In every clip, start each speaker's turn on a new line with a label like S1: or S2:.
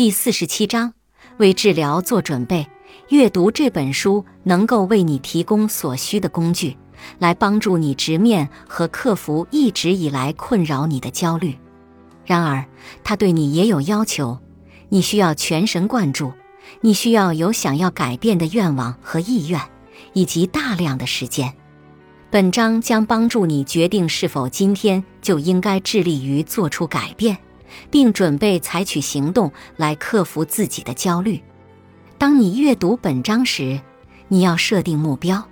S1: 第四十七章，为治疗做准备。阅读这本书能够为你提供所需的工具，来帮助你直面和克服一直以来困扰你的焦虑。然而，它对你也有要求，你需要全神贯注，你需要有想要改变的愿望和意愿，以及大量的时间。本章将帮助你决定是否今天就应该致力于做出改变，并准备采取行动来克服自己的焦虑。当你阅读本章时，你要设定目标。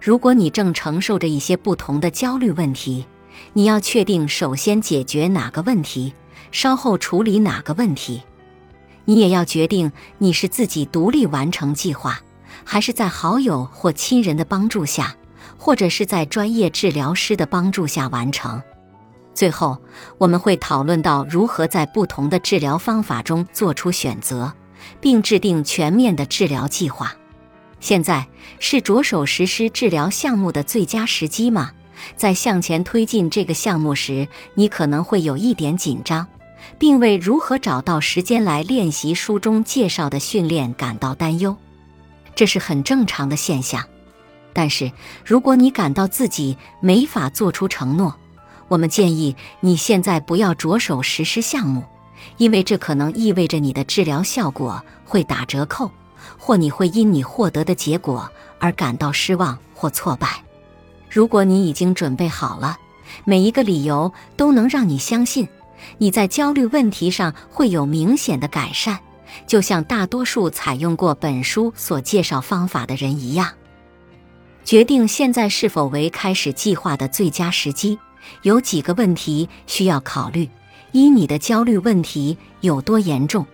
S1: 如果你正承受着一些不同的焦虑问题，你要确定首先解决哪个问题，稍后处理哪个问题。你也要决定你是自己独立完成计划，还是在好友或亲人的帮助下，或者是在专业治疗师的帮助下完成。最后，我们会讨论到如何在不同的治疗方法中做出选择。并制定全面的治疗计划。现在是着手实施治疗项目的最佳时机吗？在向前推进这个项目时，你可能会有一点紧张，并为如何找到时间来练习书中介绍的训练感到担忧。这是很正常的现象。但是，如果你感到自己没法做出承诺，我们建议你现在不要着手实施项目。因为这可能意味着你的治疗效果会打折扣，或你会因你获得的结果而感到失望或挫败。如果你已经准备好了，每一个理由都能让你相信你在焦虑问题上会有明显的改善，就像大多数采用过本书所介绍方法的人一样。决定现在是否为开始计划的最佳时机，有几个问题需要考虑。一，你的焦虑问题有多严重？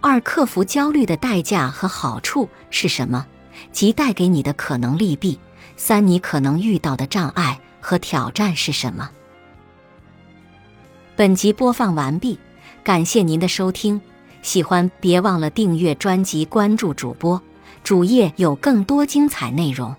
S1: 二，克服焦虑的代价和好处是什么？即带给你的可能利弊。三，你可能遇到的障碍和挑战是什么？本集播放完毕，感谢您的收听。喜欢别忘了订阅专辑，关注主播主页有更多精彩内容。